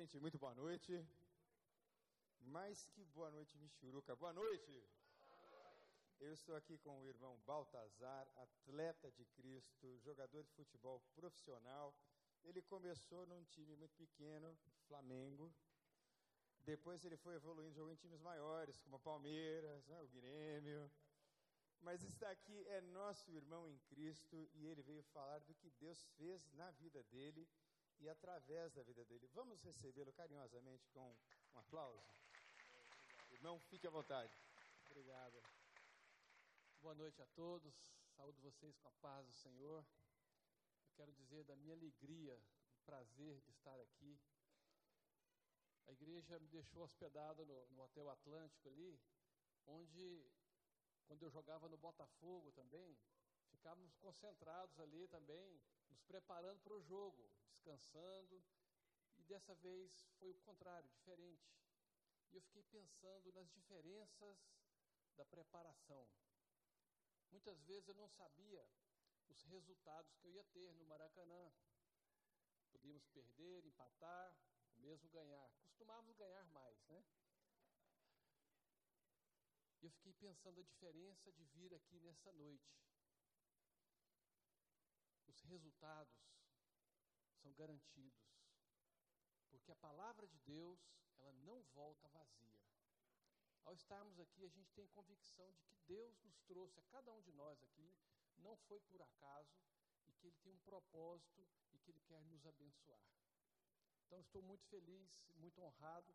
Gente, muito boa noite. Mais que boa noite, Michuruca. Boa noite. Eu estou aqui com o irmão Baltazar, atleta de Cristo, jogador de futebol profissional. Ele começou num time muito pequeno, Flamengo. Depois ele foi evoluindo, jogou em times maiores, como a Palmeiras, né, o Grêmio. Mas está aqui é nosso irmão em Cristo e ele veio falar do que Deus fez na vida dele e através da vida dele. Vamos recebê-lo carinhosamente com um aplauso? Irmão, fique à vontade. Obrigado. Boa noite a todos. Saúdo vocês com a paz do Senhor. Eu quero dizer da minha alegria, o prazer de estar aqui. A igreja me deixou hospedado no, no Hotel Atlântico ali, onde quando eu jogava no Botafogo também, ficávamos concentrados ali também, nos preparando para o jogo, descansando. E dessa vez foi o contrário, diferente. E eu fiquei pensando nas diferenças da preparação. Muitas vezes eu não sabia os resultados que eu ia ter no Maracanã. Podíamos perder, empatar, mesmo ganhar. Costumávamos ganhar mais, né? E eu fiquei pensando a diferença de vir aqui nessa noite. Os resultados são garantidos. Porque a palavra de Deus, ela não volta vazia. Ao estarmos aqui, a gente tem convicção de que Deus nos trouxe a cada um de nós aqui, não foi por acaso, e que Ele tem um propósito e que Ele quer nos abençoar. Então, estou muito feliz, muito honrado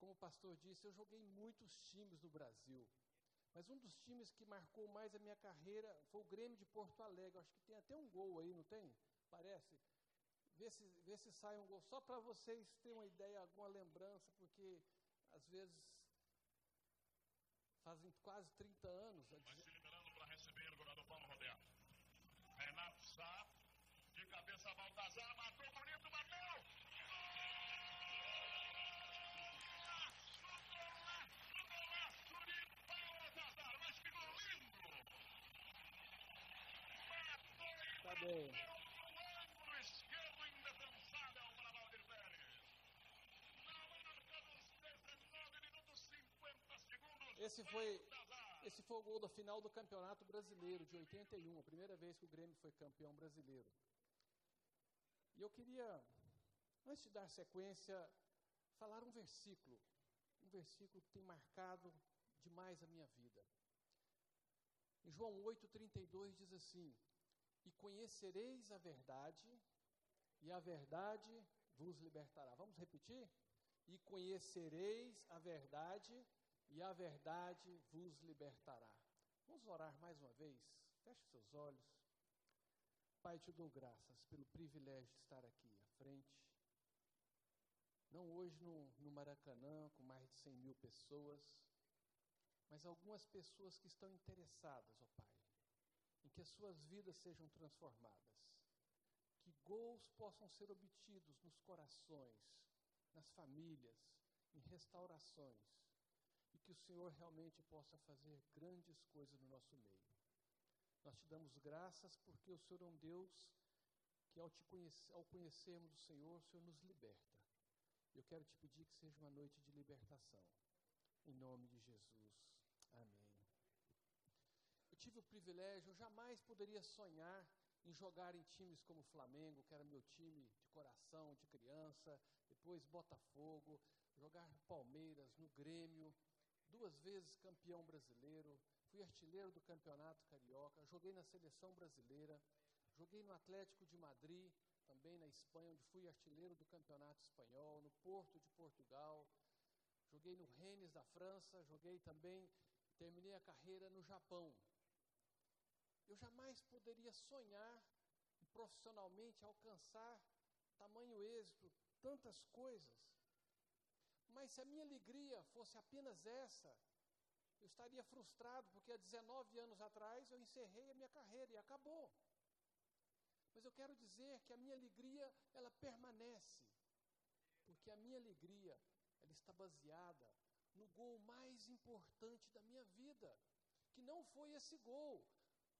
como o pastor disse, eu joguei muitos times no Brasil. Mas um dos times que marcou mais a minha carreira foi o Grêmio de Porto Alegre. Acho que tem até um gol aí, não tem? Parece. Vê se, vê se sai um gol. Só para vocês terem uma ideia, alguma lembrança, porque às vezes fazem quase 30 anos. Vai se liberando para receber o jogador Paulo Roberto. Renato Sá, de cabeça Baltazar, matou bonito, bateu! Esse foi, esse foi o gol da final do Campeonato Brasileiro de 81, a primeira vez que o Grêmio foi campeão brasileiro. E eu queria, antes de dar sequência, falar um versículo, um versículo que tem marcado demais a minha vida. Em João 8,32 diz assim: e conhecereis a verdade, e a verdade vos libertará. Vamos repetir? E conhecereis a verdade, e a verdade vos libertará. Vamos orar mais uma vez? Feche seus olhos. Pai, te dou graças pelo privilégio de estar aqui à frente. Não hoje no, no Maracanã, com mais de 100 mil pessoas, mas algumas pessoas que estão interessadas, ó Pai que as suas vidas sejam transformadas, que gols possam ser obtidos nos corações, nas famílias, em restaurações, e que o Senhor realmente possa fazer grandes coisas no nosso meio. Nós te damos graças porque o Senhor é um Deus que, ao, te conhecer, ao conhecermos o Senhor, o Senhor nos liberta. Eu quero te pedir que seja uma noite de libertação. Em nome de Jesus. Amém privilégio, eu jamais poderia sonhar em jogar em times como Flamengo, que era meu time de coração, de criança, depois Botafogo, jogar no Palmeiras, no Grêmio, duas vezes campeão brasileiro, fui artilheiro do Campeonato Carioca, joguei na seleção brasileira, joguei no Atlético de Madrid, também na Espanha, onde fui artilheiro do Campeonato Espanhol, no Porto de Portugal, joguei no Rennes da França, joguei também, terminei a carreira no Japão, eu jamais poderia sonhar profissionalmente alcançar tamanho êxito, tantas coisas. Mas se a minha alegria fosse apenas essa, eu estaria frustrado, porque há 19 anos atrás eu encerrei a minha carreira e acabou. Mas eu quero dizer que a minha alegria, ela permanece. Porque a minha alegria, ela está baseada no gol mais importante da minha vida, que não foi esse gol,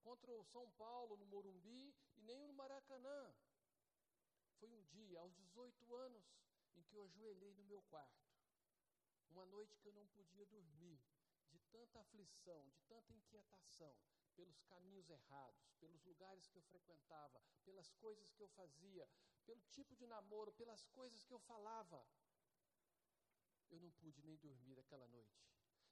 contra o São Paulo no Morumbi e nem no Maracanã. Foi um dia, aos 18 anos, em que eu ajoelhei no meu quarto. Uma noite que eu não podia dormir, de tanta aflição, de tanta inquietação, pelos caminhos errados, pelos lugares que eu frequentava, pelas coisas que eu fazia, pelo tipo de namoro, pelas coisas que eu falava. Eu não pude nem dormir aquela noite.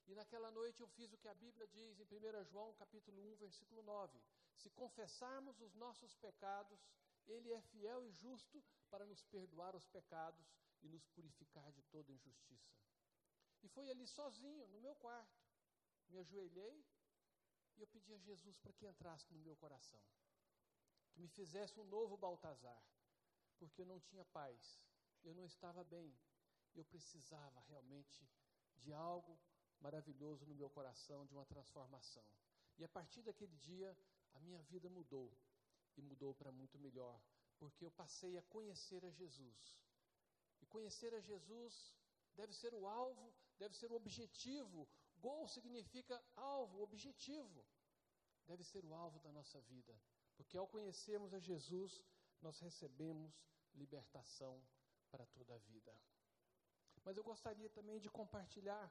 E naquela noite eu fiz o que a Bíblia diz em 1 João, capítulo 1, versículo 9: Se confessarmos os nossos pecados, ele é fiel e justo para nos perdoar os pecados e nos purificar de toda injustiça. E foi ali sozinho, no meu quarto. Me ajoelhei e eu pedi a Jesus para que entrasse no meu coração. Que me fizesse um novo Baltazar. Porque eu não tinha paz, eu não estava bem. Eu precisava realmente de algo maravilhoso no meu coração, de uma transformação. E a partir daquele dia, a minha vida mudou. E mudou para muito melhor. Porque eu passei a conhecer a Jesus. E conhecer a Jesus deve ser o alvo, deve ser o objetivo. Gol significa alvo, objetivo. Deve ser o alvo da nossa vida. Porque ao conhecermos a Jesus, nós recebemos libertação para toda a vida. Mas eu gostaria também de compartilhar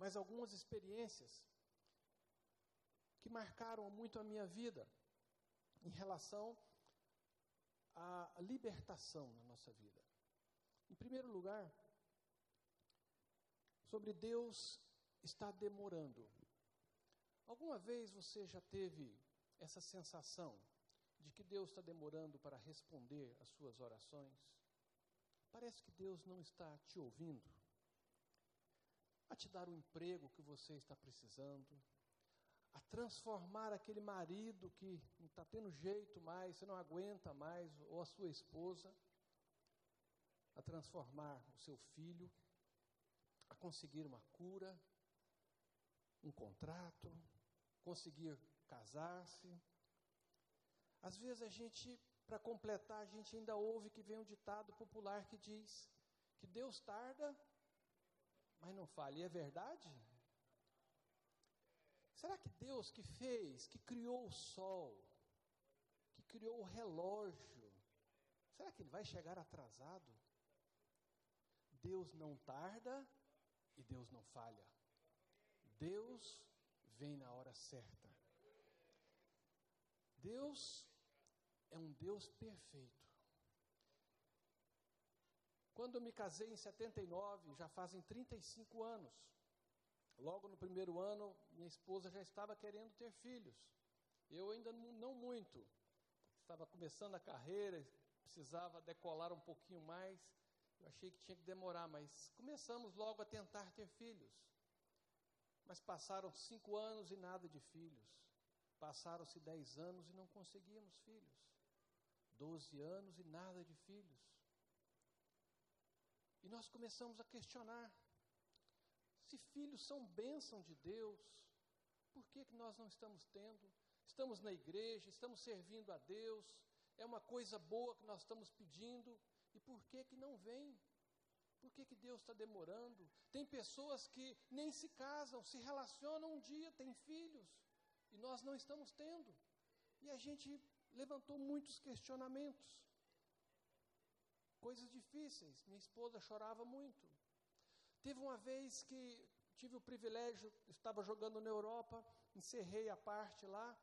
mais algumas experiências que marcaram muito a minha vida em relação à libertação na nossa vida. Em primeiro lugar, sobre Deus está demorando. Alguma vez você já teve essa sensação de que Deus está demorando para responder às suas orações? Parece que Deus não está te ouvindo. A te dar o emprego que você está precisando, a transformar aquele marido que não está tendo jeito mais, você não aguenta mais, ou a sua esposa, a transformar o seu filho, a conseguir uma cura, um contrato, conseguir casar-se. Às vezes a gente, para completar, a gente ainda ouve que vem um ditado popular que diz que Deus tarda, mas não falha. E é verdade? Será que Deus que fez, que criou o sol, que criou o relógio, será que ele vai chegar atrasado? Deus não tarda e Deus não falha. Deus vem na hora certa. Deus é um Deus perfeito. Quando eu me casei em 79, já fazem 35 anos. Logo no primeiro ano, minha esposa já estava querendo ter filhos. Eu ainda não muito. Estava começando a carreira, precisava decolar um pouquinho mais. Eu achei que tinha que demorar, mas começamos logo a tentar ter filhos. Mas passaram cinco anos e nada de filhos. Passaram-se dez anos e não conseguíamos filhos. Doze anos e nada de filhos. E nós começamos a questionar: se filhos são bênção de Deus, por que, que nós não estamos tendo? Estamos na igreja, estamos servindo a Deus, é uma coisa boa que nós estamos pedindo, e por que que não vem? Por que, que Deus está demorando? Tem pessoas que nem se casam, se relacionam um dia, têm filhos, e nós não estamos tendo. E a gente levantou muitos questionamentos. Coisas difíceis. Minha esposa chorava muito. Teve uma vez que tive o privilégio, estava jogando na Europa, encerrei a parte lá,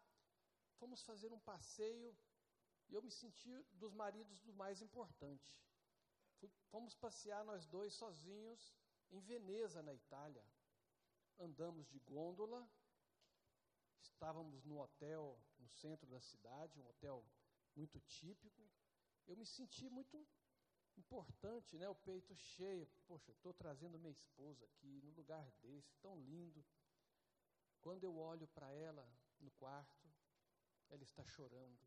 fomos fazer um passeio e eu me senti dos maridos do mais importante. Fomos passear nós dois sozinhos em Veneza, na Itália. Andamos de gôndola, estávamos no hotel no centro da cidade, um hotel muito típico. Eu me senti muito importante, né? O peito cheio. Poxa, estou trazendo minha esposa aqui num lugar desse, tão lindo. Quando eu olho para ela no quarto, ela está chorando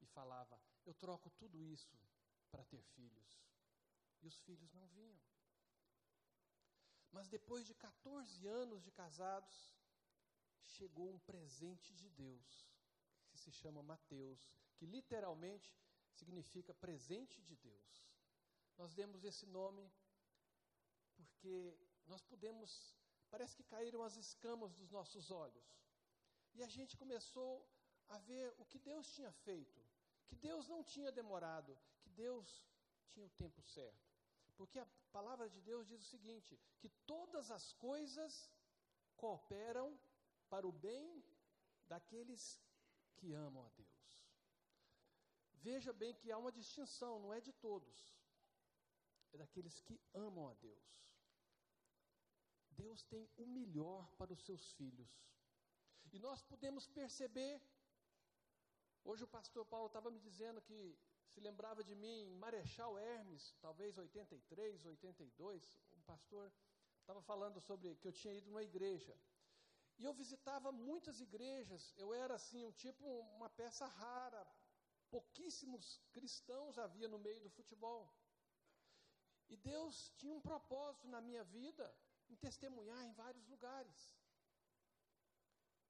e falava: Eu troco tudo isso para ter filhos. E os filhos não vinham. Mas depois de 14 anos de casados, chegou um presente de Deus, que se chama Mateus, que literalmente significa presente de Deus. Nós demos esse nome porque nós pudemos, parece que caíram as escamas dos nossos olhos. E a gente começou a ver o que Deus tinha feito, que Deus não tinha demorado, que Deus tinha o tempo certo. Porque a palavra de Deus diz o seguinte: que todas as coisas cooperam para o bem daqueles que amam a Deus. Veja bem que há uma distinção, não é de todos, é daqueles que amam a Deus. Deus tem o melhor para os seus filhos. E nós podemos perceber. Hoje o pastor Paulo estava me dizendo que se lembrava de mim Marechal Hermes, talvez 83, 82. O pastor estava falando sobre que eu tinha ido numa igreja. E eu visitava muitas igrejas. Eu era assim, um tipo, uma peça rara pouquíssimos cristãos havia no meio do futebol. E Deus tinha um propósito na minha vida em testemunhar em vários lugares.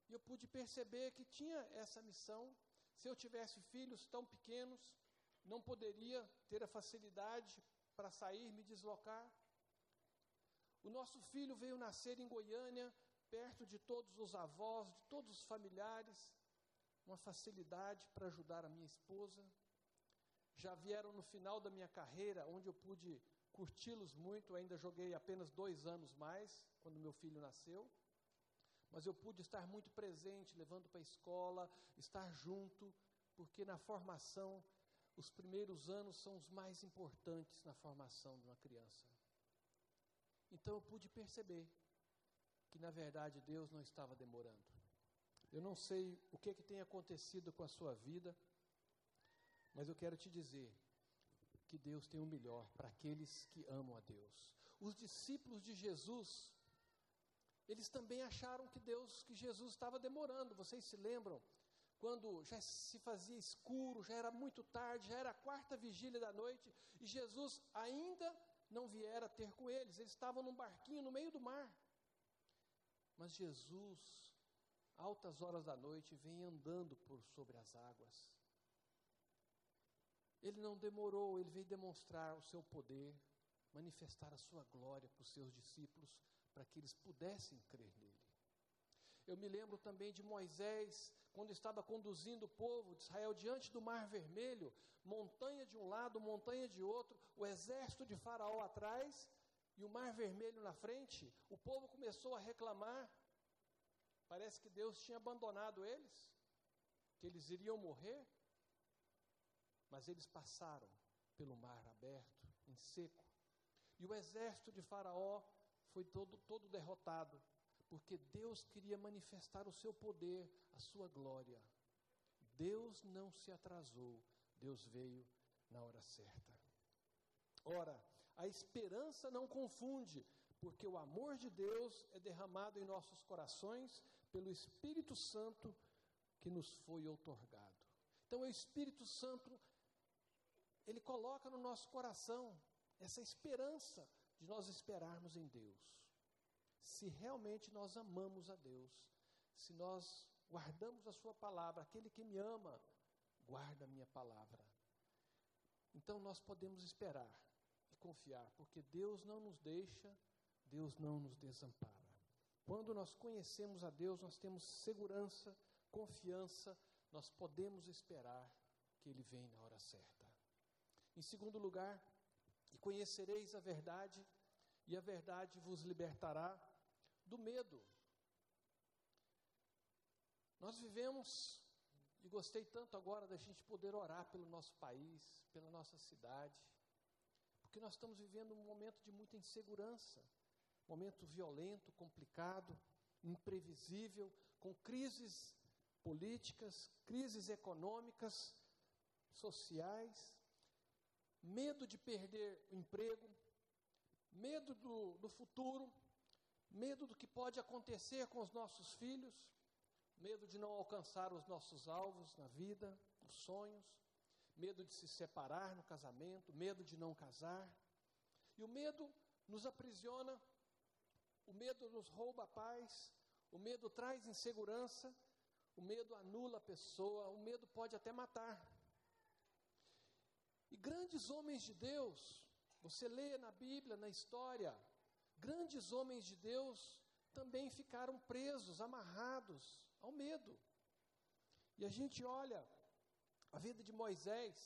E eu pude perceber que tinha essa missão. Se eu tivesse filhos tão pequenos, não poderia ter a facilidade para sair, me deslocar. O nosso filho veio nascer em Goiânia, perto de todos os avós, de todos os familiares uma facilidade para ajudar a minha esposa. Já vieram no final da minha carreira, onde eu pude curti-los muito. Ainda joguei apenas dois anos mais, quando meu filho nasceu. Mas eu pude estar muito presente, levando para a escola, estar junto, porque na formação, os primeiros anos são os mais importantes na formação de uma criança. Então eu pude perceber que, na verdade, Deus não estava demorando. Eu não sei o que, que tem acontecido com a sua vida, mas eu quero te dizer que Deus tem o melhor para aqueles que amam a Deus. Os discípulos de Jesus, eles também acharam que Deus, que Jesus estava demorando. Vocês se lembram? Quando já se fazia escuro, já era muito tarde, já era a quarta vigília da noite, e Jesus ainda não viera ter com eles. Eles estavam num barquinho no meio do mar. Mas Jesus altas horas da noite, vem andando por sobre as águas. Ele não demorou, ele veio demonstrar o seu poder, manifestar a sua glória para os seus discípulos, para que eles pudessem crer nele. Eu me lembro também de Moisés, quando estava conduzindo o povo de Israel diante do Mar Vermelho, montanha de um lado, montanha de outro, o exército de Faraó atrás e o Mar Vermelho na frente. O povo começou a reclamar Parece que Deus tinha abandonado eles, que eles iriam morrer, mas eles passaram pelo mar aberto, em seco. E o exército de Faraó foi todo, todo derrotado, porque Deus queria manifestar o seu poder, a sua glória. Deus não se atrasou, Deus veio na hora certa. Ora, a esperança não confunde, porque o amor de Deus é derramado em nossos corações pelo Espírito Santo que nos foi outorgado. Então, o Espírito Santo, ele coloca no nosso coração essa esperança de nós esperarmos em Deus. Se realmente nós amamos a Deus, se nós guardamos a Sua palavra, aquele que me ama, guarda a minha palavra. Então nós podemos esperar e confiar, porque Deus não nos deixa, Deus não nos desampara. Quando nós conhecemos a Deus, nós temos segurança, confiança, nós podemos esperar que Ele vem na hora certa. Em segundo lugar, e conhecereis a verdade, e a verdade vos libertará do medo. Nós vivemos, e gostei tanto agora da gente poder orar pelo nosso país, pela nossa cidade, porque nós estamos vivendo um momento de muita insegurança momento violento, complicado, imprevisível, com crises políticas, crises econômicas, sociais, medo de perder o emprego, medo do, do futuro, medo do que pode acontecer com os nossos filhos, medo de não alcançar os nossos alvos na vida, os sonhos, medo de se separar no casamento, medo de não casar. E o medo nos aprisiona. O medo nos rouba a paz, o medo traz insegurança, o medo anula a pessoa, o medo pode até matar. E grandes homens de Deus, você lê na Bíblia, na história, grandes homens de Deus também ficaram presos, amarrados ao medo. E a gente olha a vida de Moisés.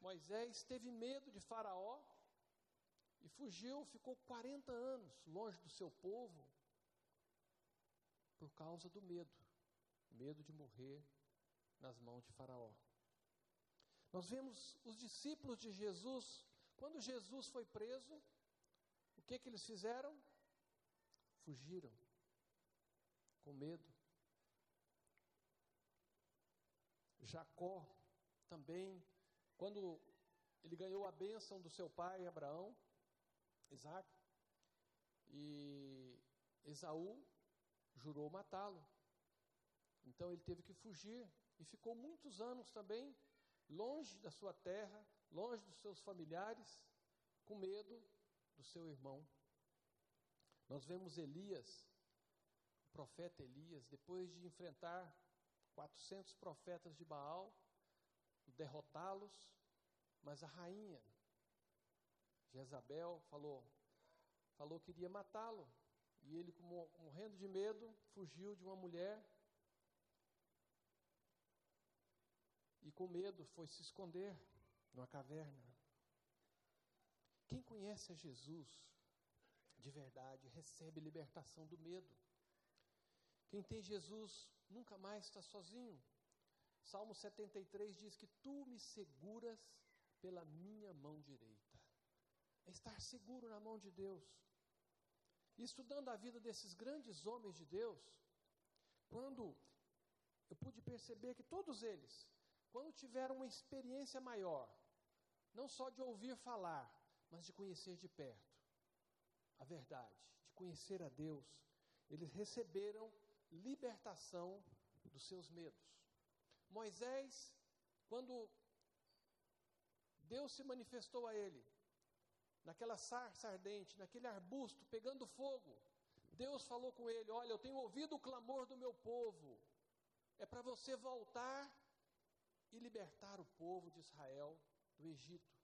Moisés teve medo de Faraó, E fugiu, ficou 40 anos longe do seu povo por causa do medo medo de morrer nas mãos de Faraó. Nós vemos os discípulos de Jesus, quando Jesus foi preso, o que que eles fizeram? Fugiram, com medo. Jacó também, quando ele ganhou a bênção do seu pai Abraão, Isaac, e Esaú jurou matá-lo. Então ele teve que fugir e ficou muitos anos também longe da sua terra, longe dos seus familiares, com medo do seu irmão. Nós vemos Elias, o profeta Elias, depois de enfrentar 400 profetas de Baal, derrotá-los, mas a rainha Jezabel falou, falou que iria matá-lo. E ele, morrendo de medo, fugiu de uma mulher e com medo foi se esconder numa caverna. Quem conhece a Jesus de verdade recebe libertação do medo. Quem tem Jesus nunca mais está sozinho. Salmo 73 diz que tu me seguras pela minha mão direita. É estar seguro na mão de Deus. E estudando a vida desses grandes homens de Deus, quando eu pude perceber que todos eles quando tiveram uma experiência maior, não só de ouvir falar, mas de conhecer de perto a verdade, de conhecer a Deus, eles receberam libertação dos seus medos. Moisés, quando Deus se manifestou a ele, naquela sarça ardente, naquele arbusto pegando fogo, Deus falou com ele: Olha, eu tenho ouvido o clamor do meu povo, é para você voltar e libertar o povo de Israel do Egito.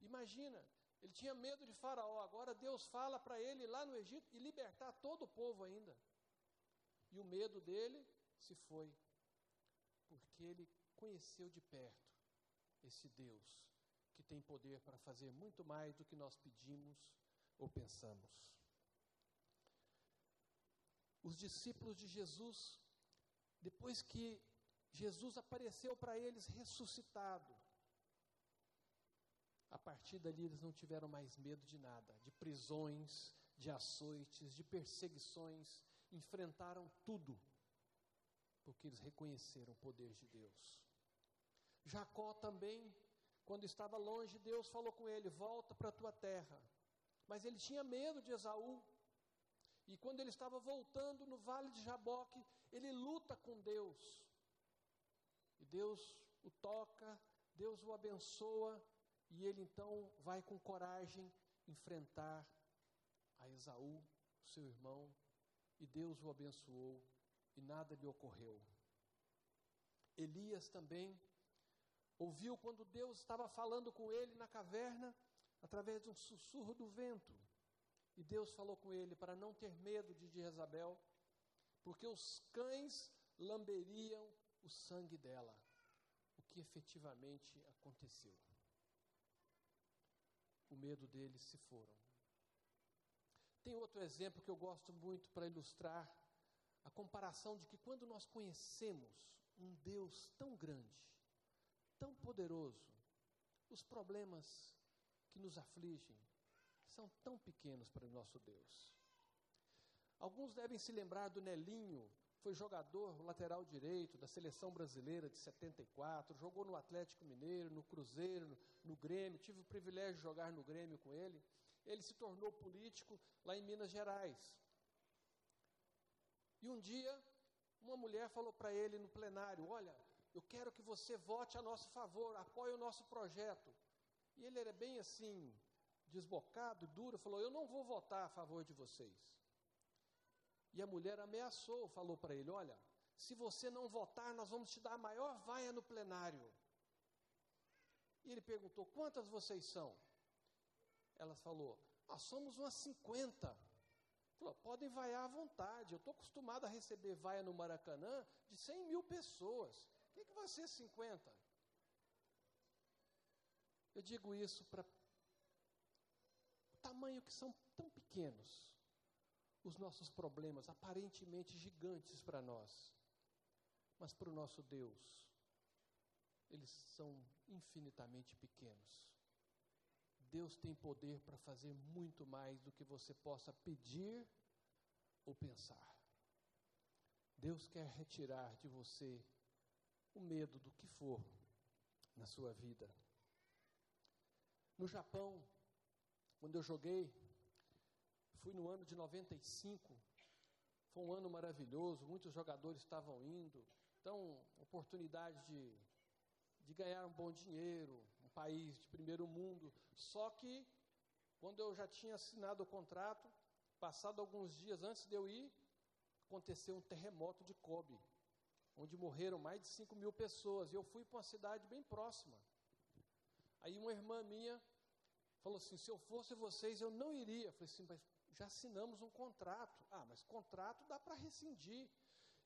Imagina, ele tinha medo de Faraó, agora Deus fala para ele lá no Egito e libertar todo o povo ainda. E o medo dele se foi, porque ele conheceu de perto esse Deus que tem poder para fazer muito mais do que nós pedimos ou pensamos. Os discípulos de Jesus, depois que Jesus apareceu para eles ressuscitado. A partir dali eles não tiveram mais medo de nada, de prisões, de açoites, de perseguições, enfrentaram tudo, porque eles reconheceram o poder de Deus. Jacó também, quando estava longe, Deus falou com ele: Volta para a tua terra. Mas ele tinha medo de Esaú. E quando ele estava voltando no vale de Jaboque, ele luta com Deus. Deus o toca, Deus o abençoa, e ele então vai com coragem enfrentar a Esaú, seu irmão, e Deus o abençoou, e nada lhe ocorreu. Elias também ouviu quando Deus estava falando com ele na caverna, através de um sussurro do vento. E Deus falou com ele para não ter medo de Jezabel, porque os cães lamberiam o sangue dela, o que efetivamente aconteceu. O medo deles se foram. Tem outro exemplo que eu gosto muito para ilustrar a comparação de que quando nós conhecemos um Deus tão grande, tão poderoso, os problemas que nos afligem são tão pequenos para o nosso Deus. Alguns devem se lembrar do Nelinho, foi jogador lateral direito da seleção brasileira de 74, jogou no Atlético Mineiro, no Cruzeiro, no, Grêmio, tive o privilégio de jogar no Grêmio com ele. Ele se tornou político lá em Minas Gerais. E um dia, uma mulher falou para ele no plenário: Olha, eu quero que você vote a nosso favor, apoie o nosso projeto. E ele era bem assim, desbocado, duro, falou: Eu não vou votar a favor de vocês. E a mulher ameaçou, falou para ele: Olha, se você não votar, nós vamos te dar a maior vaia no plenário. E ele perguntou: Quantas vocês são? Ela falou: ah, somos umas 50. Falou, podem vaiar à vontade. Eu estou acostumado a receber vaia no Maracanã de 100 mil pessoas. O que, que vai ser 50? Eu digo isso para tamanho que são tão pequenos os nossos problemas, aparentemente gigantes para nós, mas para o nosso Deus, eles são infinitamente pequenos. Deus tem poder para fazer muito mais do que você possa pedir ou pensar. Deus quer retirar de você o medo do que for na sua vida. No Japão, quando eu joguei, fui no ano de 95, foi um ano maravilhoso, muitos jogadores estavam indo, então, oportunidade de, de ganhar um bom dinheiro, um país de primeiro mundo. Só que, quando eu já tinha assinado o contrato, passado alguns dias antes de eu ir, aconteceu um terremoto de Kobe, onde morreram mais de 5 mil pessoas. E eu fui para uma cidade bem próxima. Aí uma irmã minha falou assim: se eu fosse vocês, eu não iria. Eu falei assim, mas já assinamos um contrato. Ah, mas contrato dá para rescindir.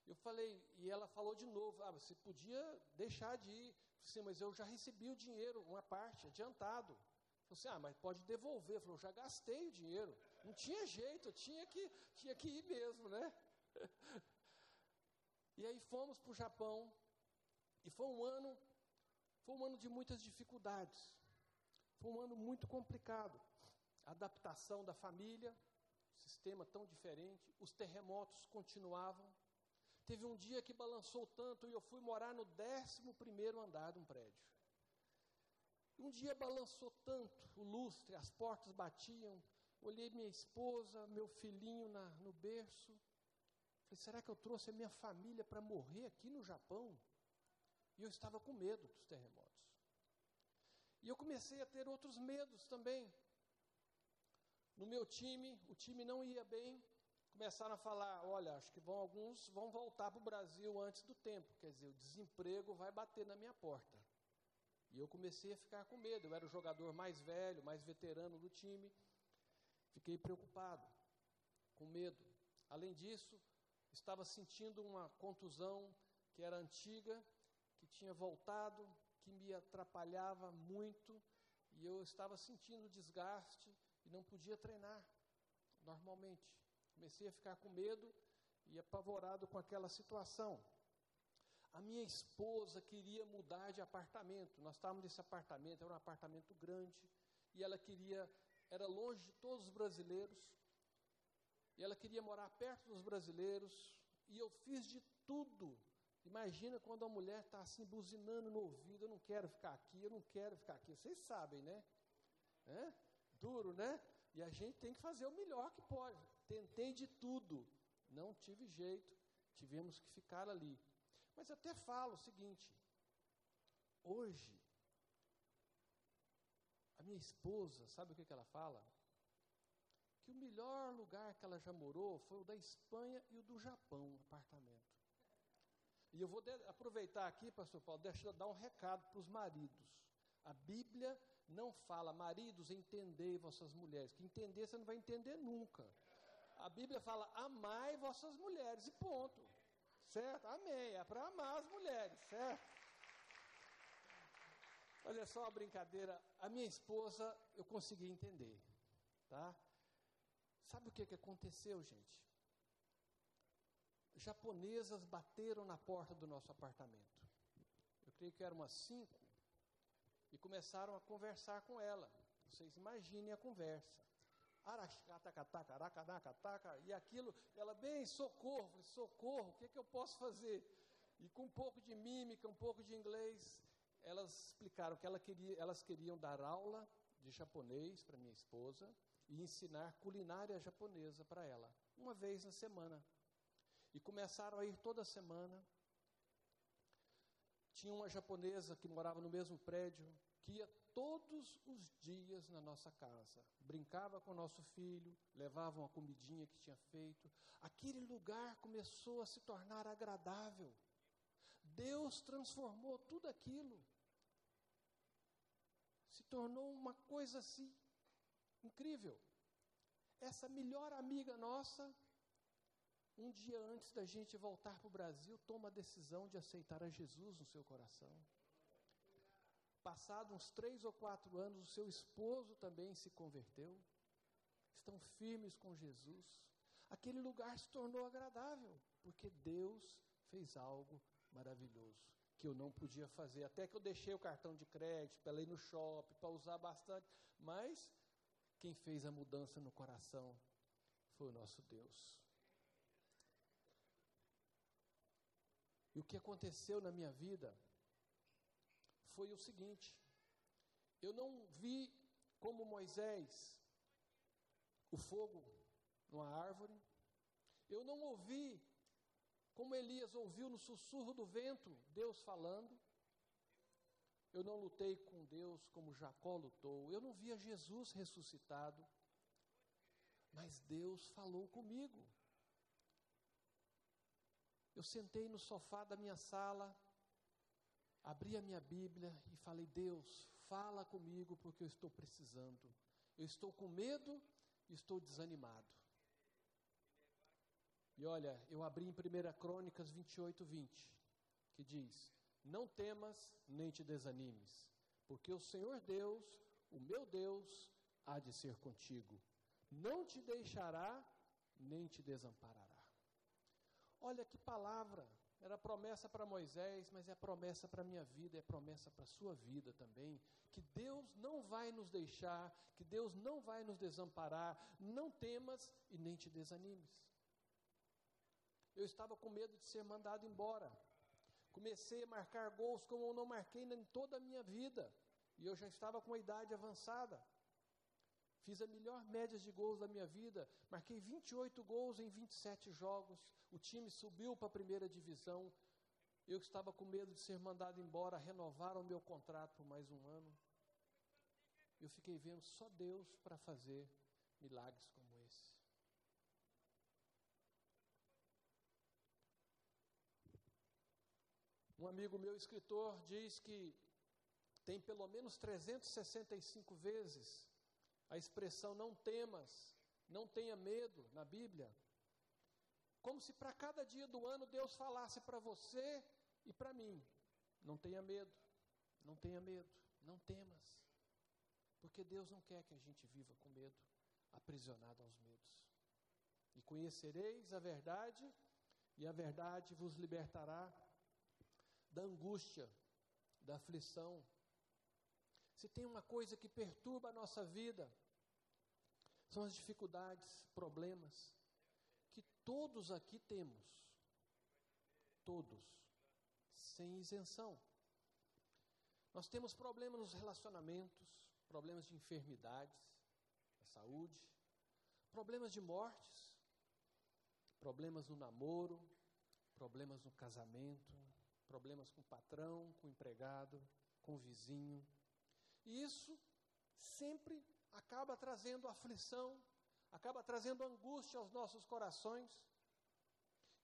Eu falei, e ela falou de novo: ah, você podia deixar de ir. Sim, mas eu já recebi o dinheiro, uma parte, adiantado. Falei assim, ah, mas pode devolver. Falou, já gastei o dinheiro. Não tinha jeito, eu tinha que, tinha que ir mesmo, né? e aí fomos para o Japão, e foi um ano, foi um ano de muitas dificuldades. Foi um ano muito complicado. A adaptação da família, sistema tão diferente, os terremotos continuavam. Teve um dia que balançou tanto e eu fui morar no 11 primeiro andar de um prédio. Um dia balançou tanto, o lustre, as portas batiam. Olhei minha esposa, meu filhinho na, no berço. Falei, será que eu trouxe a minha família para morrer aqui no Japão? E eu estava com medo dos terremotos. E eu comecei a ter outros medos também. No meu time, o time não ia bem. Começaram a falar: olha, acho que vão, alguns vão voltar para o Brasil antes do tempo. Quer dizer, o desemprego vai bater na minha porta. E eu comecei a ficar com medo. Eu era o jogador mais velho, mais veterano do time. Fiquei preocupado, com medo. Além disso, estava sentindo uma contusão que era antiga, que tinha voltado, que me atrapalhava muito, e eu estava sentindo desgaste e não podia treinar normalmente. Comecei a ficar com medo e apavorado com aquela situação. A minha esposa queria mudar de apartamento. Nós estávamos nesse apartamento, era um apartamento grande, e ela queria, era longe de todos os brasileiros, e ela queria morar perto dos brasileiros, e eu fiz de tudo. Imagina quando a mulher está assim buzinando no ouvido, eu não quero ficar aqui, eu não quero ficar aqui. Vocês sabem, né? É? Duro, né? E a gente tem que fazer o melhor que pode. Tentei de tudo, não tive jeito, tivemos que ficar ali. Mas até falo o seguinte: hoje, a minha esposa, sabe o que, que ela fala? Que o melhor lugar que ela já morou foi o da Espanha e o do Japão, apartamento. E eu vou aproveitar aqui, pastor Paulo, deixa eu dar um recado para os maridos. A Bíblia não fala, maridos, entendei vossas mulheres. Que entender você não vai entender nunca. A Bíblia fala, amai vossas mulheres, e ponto. Certo? Amém. É para amar as mulheres, certo? Olha só a brincadeira. A minha esposa, eu consegui entender. Tá? Sabe o que, que aconteceu, gente? Japonesas bateram na porta do nosso apartamento. Eu creio que eram umas cinco. E começaram a conversar com ela. Vocês imaginem a conversa e aquilo, ela, bem, socorro, socorro, o que, é que eu posso fazer? E com um pouco de mímica, um pouco de inglês, elas explicaram que ela queria, elas queriam dar aula de japonês para minha esposa e ensinar culinária japonesa para ela, uma vez na semana. E começaram a ir toda semana. Tinha uma japonesa que morava no mesmo prédio, que ia todos os dias na nossa casa. Brincava com o nosso filho, levava uma comidinha que tinha feito. Aquele lugar começou a se tornar agradável. Deus transformou tudo aquilo. Se tornou uma coisa assim incrível. Essa melhor amiga nossa, um dia antes da gente voltar para o Brasil, toma a decisão de aceitar a Jesus no seu coração. Passado uns três ou quatro anos, o seu esposo também se converteu. estão firmes com Jesus, aquele lugar se tornou agradável, porque Deus fez algo maravilhoso que eu não podia fazer. Até que eu deixei o cartão de crédito para ir no shopping, para usar bastante. Mas quem fez a mudança no coração foi o nosso Deus. E o que aconteceu na minha vida foi o seguinte: eu não vi como Moisés o fogo numa árvore, eu não ouvi como Elias ouviu no sussurro do vento Deus falando. Eu não lutei com Deus como Jacó lutou. Eu não via Jesus ressuscitado. Mas Deus falou comigo. Eu sentei no sofá da minha sala, abri a minha Bíblia e falei: Deus, fala comigo porque eu estou precisando. Eu estou com medo e estou desanimado. E olha, eu abri em 1 Crônicas 28, 20, que diz: Não temas nem te desanimes, porque o Senhor Deus, o meu Deus, há de ser contigo. Não te deixará nem te desamparará. Olha que palavra! Era promessa para Moisés, mas é promessa para a minha vida, é promessa para a sua vida também. Que Deus não vai nos deixar, que Deus não vai nos desamparar. Não temas e nem te desanimes. Eu estava com medo de ser mandado embora. Comecei a marcar gols como eu não marquei em toda a minha vida. E eu já estava com a idade avançada. Fiz a melhor média de gols da minha vida. Marquei 28 gols em 27 jogos. O time subiu para a primeira divisão. Eu estava com medo de ser mandado embora, renovaram o meu contrato por mais um ano. Eu fiquei vendo só Deus para fazer milagres como esse. Um amigo meu, escritor, diz que tem pelo menos 365 vezes a expressão não temas, não tenha medo na Bíblia. Como se para cada dia do ano Deus falasse para você e para mim: não tenha medo, não tenha medo, não temas. Porque Deus não quer que a gente viva com medo, aprisionado aos medos. E conhecereis a verdade, e a verdade vos libertará da angústia, da aflição, se tem uma coisa que perturba a nossa vida, são as dificuldades, problemas, que todos aqui temos. Todos, sem isenção. Nós temos problemas nos relacionamentos, problemas de enfermidades, na saúde, problemas de mortes, problemas no namoro, problemas no casamento, problemas com o patrão, com o empregado, com o vizinho, e isso sempre acaba trazendo aflição, acaba trazendo angústia aos nossos corações.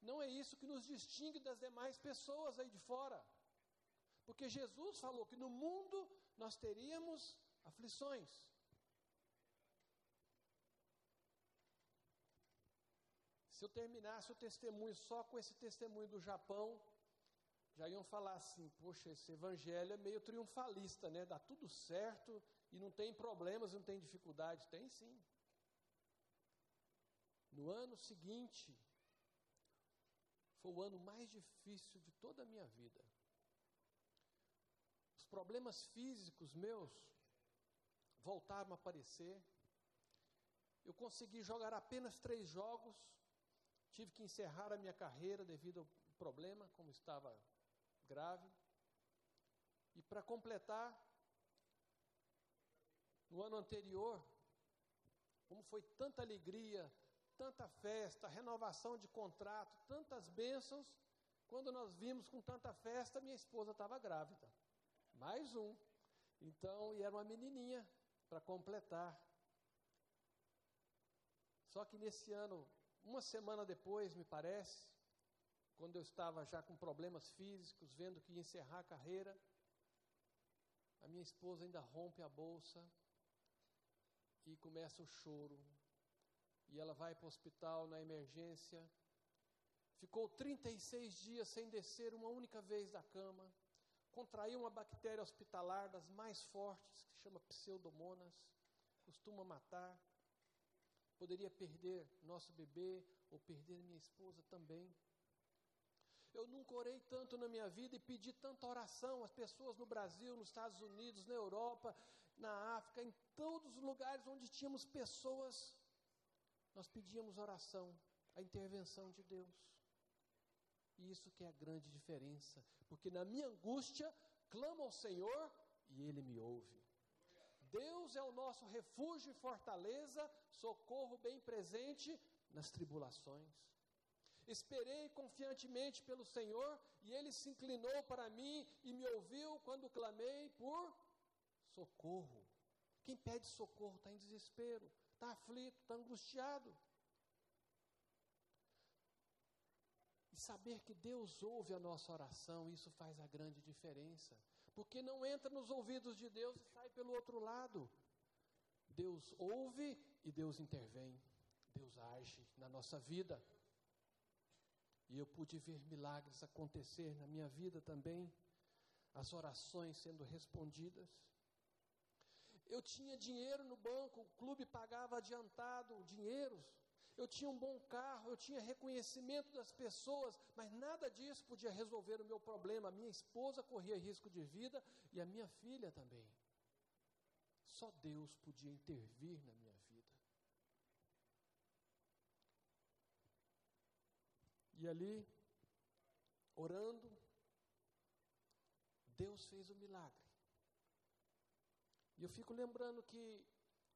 Não é isso que nos distingue das demais pessoas aí de fora. Porque Jesus falou que no mundo nós teríamos aflições. Se eu terminasse o testemunho só com esse testemunho do Japão, já iam falar assim: poxa, esse evangelho é meio triunfalista, né? Dá tudo certo e não tem problemas, não tem dificuldade. Tem sim. No ano seguinte, foi o ano mais difícil de toda a minha vida. Os problemas físicos meus voltaram a aparecer. Eu consegui jogar apenas três jogos. Tive que encerrar a minha carreira devido ao problema, como estava grave. E para completar, no ano anterior, como foi tanta alegria, tanta festa, renovação de contrato, tantas bênçãos, quando nós vimos com tanta festa, minha esposa estava grávida. Mais um. Então, e era uma menininha para completar. Só que nesse ano, uma semana depois, me parece, quando eu estava já com problemas físicos, vendo que ia encerrar a carreira, a minha esposa ainda rompe a bolsa e começa o choro. E ela vai para o hospital na emergência. Ficou 36 dias sem descer uma única vez da cama. Contraiu uma bactéria hospitalar das mais fortes, que chama pseudomonas, costuma matar. poderia perder nosso bebê ou perder minha esposa também. Eu nunca orei tanto na minha vida e pedi tanta oração às pessoas no Brasil, nos Estados Unidos, na Europa, na África, em todos os lugares onde tínhamos pessoas, nós pedíamos oração, a intervenção de Deus. E isso que é a grande diferença, porque na minha angústia clamo ao Senhor e Ele me ouve. Deus é o nosso refúgio e fortaleza, socorro bem presente nas tribulações. Esperei confiantemente pelo Senhor e ele se inclinou para mim e me ouviu quando clamei por socorro. Quem pede socorro está em desespero, está aflito, está angustiado. E saber que Deus ouve a nossa oração, isso faz a grande diferença. Porque não entra nos ouvidos de Deus e sai pelo outro lado. Deus ouve e Deus intervém. Deus age na nossa vida. E eu pude ver milagres acontecer na minha vida também, as orações sendo respondidas. Eu tinha dinheiro no banco, o clube pagava adiantado dinheiros. Eu tinha um bom carro, eu tinha reconhecimento das pessoas, mas nada disso podia resolver o meu problema. A minha esposa corria risco de vida e a minha filha também. Só Deus podia intervir na minha vida. E ali, orando, Deus fez o milagre. E eu fico lembrando que,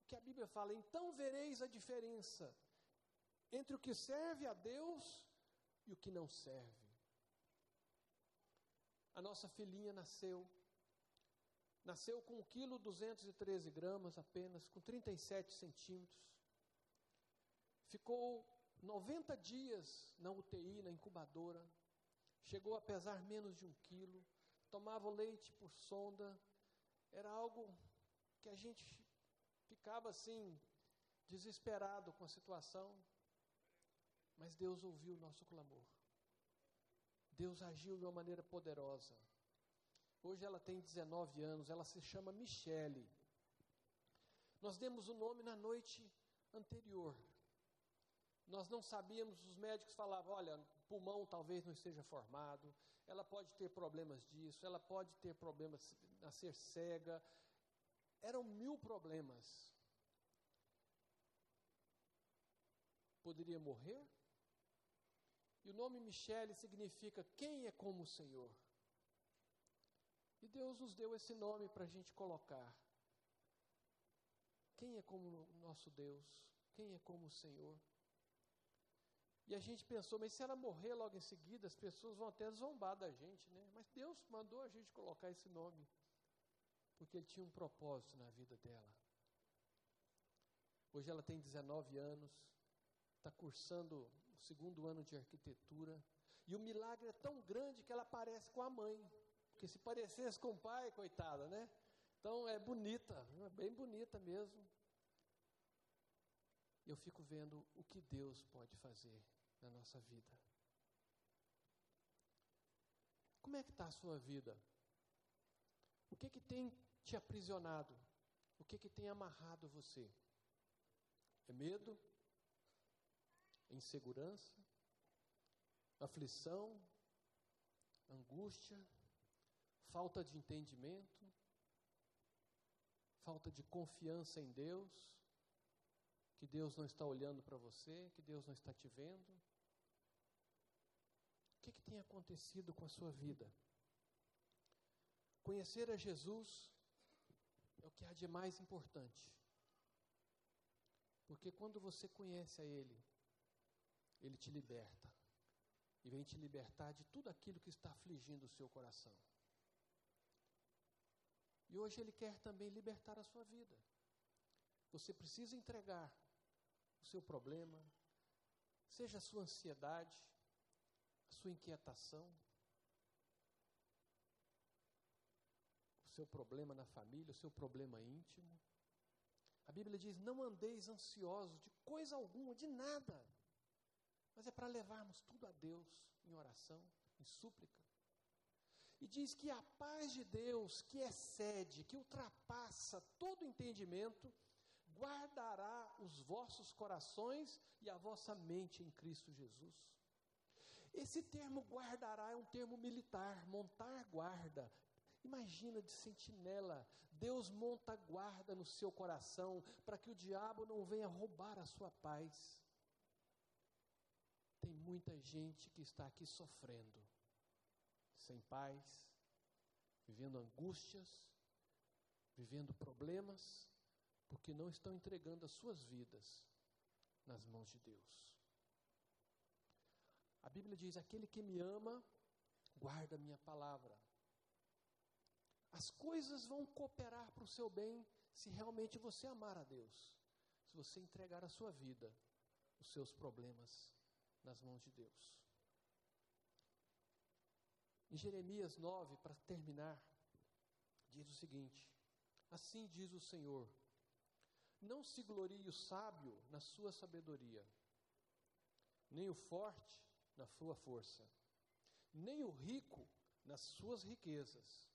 que a Bíblia fala: então vereis a diferença entre o que serve a Deus e o que não serve. A nossa filhinha nasceu. Nasceu com 1 kg 213 gramas apenas, com 37 centímetros. Ficou 90 dias na UTI, na incubadora, chegou a pesar menos de um quilo, tomava leite por sonda, era algo que a gente ficava assim, desesperado com a situação, mas Deus ouviu o nosso clamor. Deus agiu de uma maneira poderosa. Hoje ela tem 19 anos, ela se chama Michele. Nós demos o nome na noite anterior, nós não sabíamos, os médicos falavam: olha, pulmão talvez não esteja formado, ela pode ter problemas disso, ela pode ter problemas nascer cega. Eram mil problemas. Poderia morrer? E o nome Michele significa quem é como o Senhor. E Deus nos deu esse nome para a gente colocar. Quem é como o nosso Deus? Quem é como o Senhor? E a gente pensou, mas se ela morrer logo em seguida, as pessoas vão até zombar da gente, né? Mas Deus mandou a gente colocar esse nome, porque Ele tinha um propósito na vida dela. Hoje ela tem 19 anos, está cursando o segundo ano de arquitetura, e o milagre é tão grande que ela parece com a mãe, porque se parecesse com o pai, coitada, né? Então é bonita, é bem bonita mesmo. Eu fico vendo o que Deus pode fazer na nossa vida. Como é que está a sua vida? O que que tem te aprisionado? O que que tem amarrado você? É medo? Insegurança? Aflição? Angústia? Falta de entendimento? Falta de confiança em Deus? que Deus não está olhando para você, que Deus não está te vendo? Que, que tem acontecido com a sua vida? Conhecer a Jesus é o que há de mais importante. Porque quando você conhece a Ele, Ele te liberta. E vem te libertar de tudo aquilo que está afligindo o seu coração. E hoje Ele quer também libertar a sua vida. Você precisa entregar o seu problema, seja a sua ansiedade, a sua inquietação, o seu problema na família, o seu problema íntimo. A Bíblia diz: não andeis ansiosos de coisa alguma, de nada, mas é para levarmos tudo a Deus em oração, em súplica. E diz que a paz de Deus, que excede, que ultrapassa todo entendimento, guardará os vossos corações e a vossa mente em Cristo Jesus. Esse termo guardará é um termo militar, montar guarda. Imagina de sentinela, Deus monta guarda no seu coração para que o diabo não venha roubar a sua paz. Tem muita gente que está aqui sofrendo, sem paz, vivendo angústias, vivendo problemas, porque não estão entregando as suas vidas nas mãos de Deus. A Bíblia diz: Aquele que me ama, guarda minha palavra. As coisas vão cooperar para o seu bem se realmente você amar a Deus, se você entregar a sua vida, os seus problemas nas mãos de Deus. Em Jeremias 9, para terminar, diz o seguinte: Assim diz o Senhor: Não se glorie o sábio na sua sabedoria, nem o forte na sua força, nem o rico nas suas riquezas.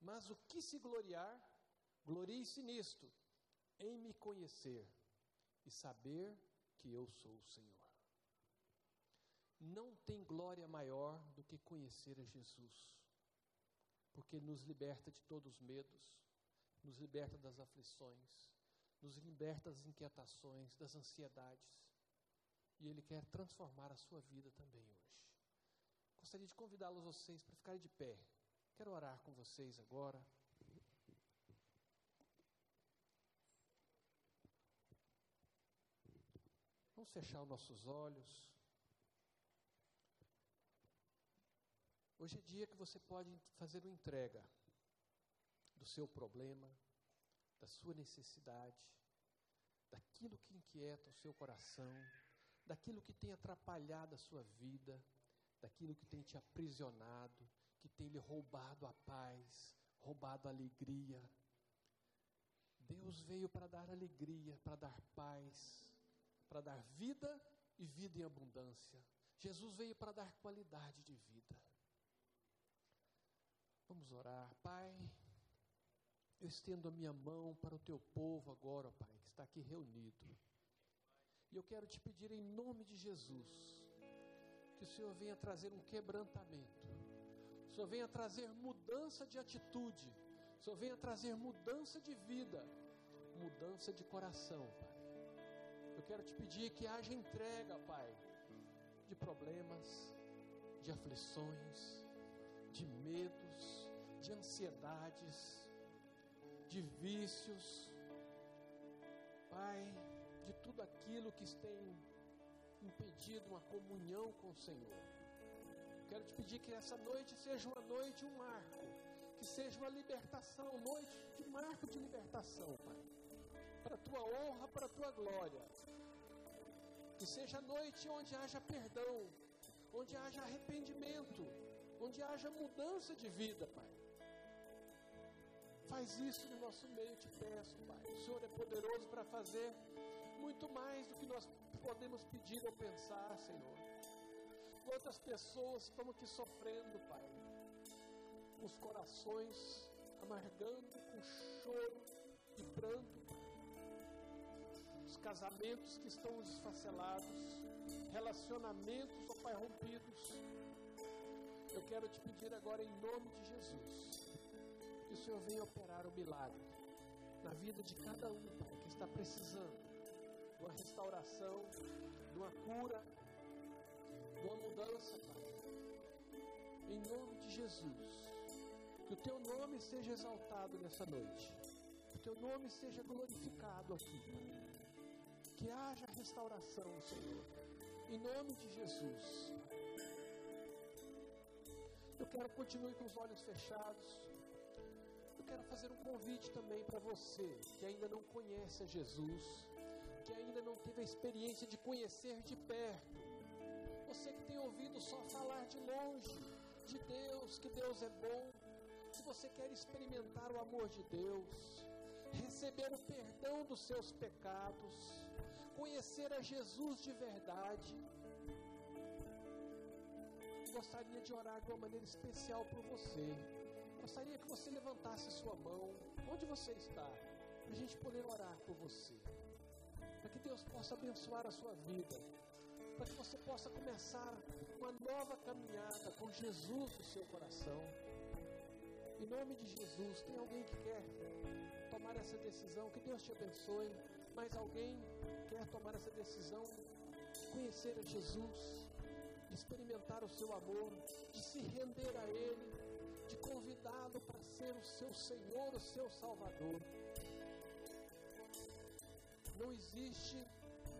Mas o que se gloriar, glorie-se nisto, em me conhecer e saber que eu sou o Senhor. Não tem glória maior do que conhecer a Jesus, porque nos liberta de todos os medos, nos liberta das aflições, nos liberta das inquietações, das ansiedades. E Ele quer transformar a sua vida também hoje. Gostaria de convidá-los vocês para ficarem de pé. Quero orar com vocês agora. Vamos fechar os nossos olhos. Hoje é dia que você pode fazer uma entrega do seu problema, da sua necessidade, daquilo que inquieta o seu coração, daquilo que tem atrapalhado a sua vida, daquilo que tem te aprisionado, que tem lhe roubado a paz, roubado a alegria. Deus veio para dar alegria, para dar paz, para dar vida e vida em abundância. Jesus veio para dar qualidade de vida. Vamos orar. Pai, eu estendo a minha mão para o teu povo agora, Pai, que está aqui reunido. E eu quero te pedir em nome de Jesus, que o Senhor venha trazer um quebrantamento. O Senhor venha trazer mudança de atitude. O Senhor venha trazer mudança de vida, mudança de coração, Pai. Eu quero te pedir que haja entrega, Pai, de problemas, de aflições, de medos, de ansiedades, de vícios, Pai, de tudo aquilo que tem impedido uma comunhão com o Senhor. Quero te pedir que essa noite seja uma noite, um marco, que seja uma libertação, noite de marco de libertação, Pai, para a tua honra, para a tua glória. Que seja noite onde haja perdão, onde haja arrependimento, onde haja mudança de vida, Pai. Faz isso no nosso meio, te peço, Pai. O Senhor é poderoso para fazer muito mais do que nós podemos pedir ou pensar, Senhor. Quantas pessoas estão aqui sofrendo, Pai, os corações amargando, com choro e pranto, os casamentos que estão desfacelados, relacionamentos, ó Pai, rompidos. Eu quero te pedir agora, em nome de Jesus, que o Senhor venha operar o milagre na vida de cada um, Pai, que está precisando de uma restauração, de uma cura, de uma mudança, Pai. Em nome de Jesus, que o teu nome seja exaltado nessa noite, que o teu nome seja glorificado aqui, Pai. Que haja restauração, Senhor, em nome de Jesus. Eu quero continuar com os olhos fechados quero fazer um convite também para você que ainda não conhece a Jesus, que ainda não teve a experiência de conhecer de perto. Você que tem ouvido só falar de longe de Deus, que Deus é bom, se você quer experimentar o amor de Deus, receber o perdão dos seus pecados, conhecer a Jesus de verdade, gostaria de orar de uma maneira especial por você. Gostaria que você levantasse sua mão, onde você está, a gente poder orar por você. Para que Deus possa abençoar a sua vida. Para que você possa começar uma nova caminhada com Jesus no seu coração. Em nome de Jesus, tem alguém que quer tomar essa decisão? Que Deus te abençoe. Mas alguém quer tomar essa decisão? Conhecer a Jesus, experimentar o seu amor, de se render a Ele, de convidá-lo para ser o seu Senhor, o seu Salvador. Não existe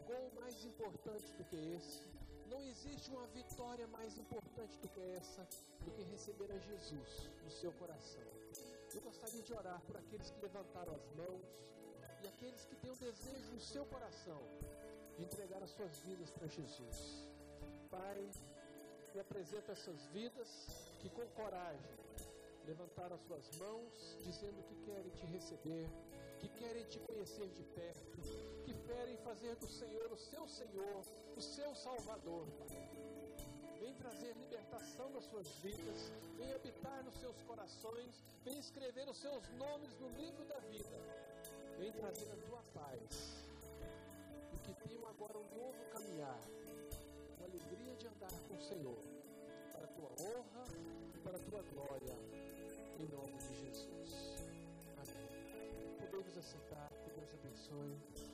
gol mais importante do que esse. Não existe uma vitória mais importante do que essa, do que receber a Jesus no seu coração. Eu gostaria de orar por aqueles que levantaram as mãos e aqueles que têm o desejo no seu coração de entregar as suas vidas para Jesus. Pai, me apresenta essas vidas que com coragem levantaram as suas mãos, dizendo que querem te receber, que querem te conhecer de perto, querem fazer do Senhor o seu Senhor, o seu Salvador. Vem trazer libertação nas suas vidas, vem habitar nos seus corações, vem escrever os seus nomes no livro da vida, vem trazer a tua paz. E que tenham agora um novo caminhar, com alegria de andar com o Senhor, para a tua honra e para a tua glória, em nome de Jesus. Amém. Podemos aceitar, Deus abençoe.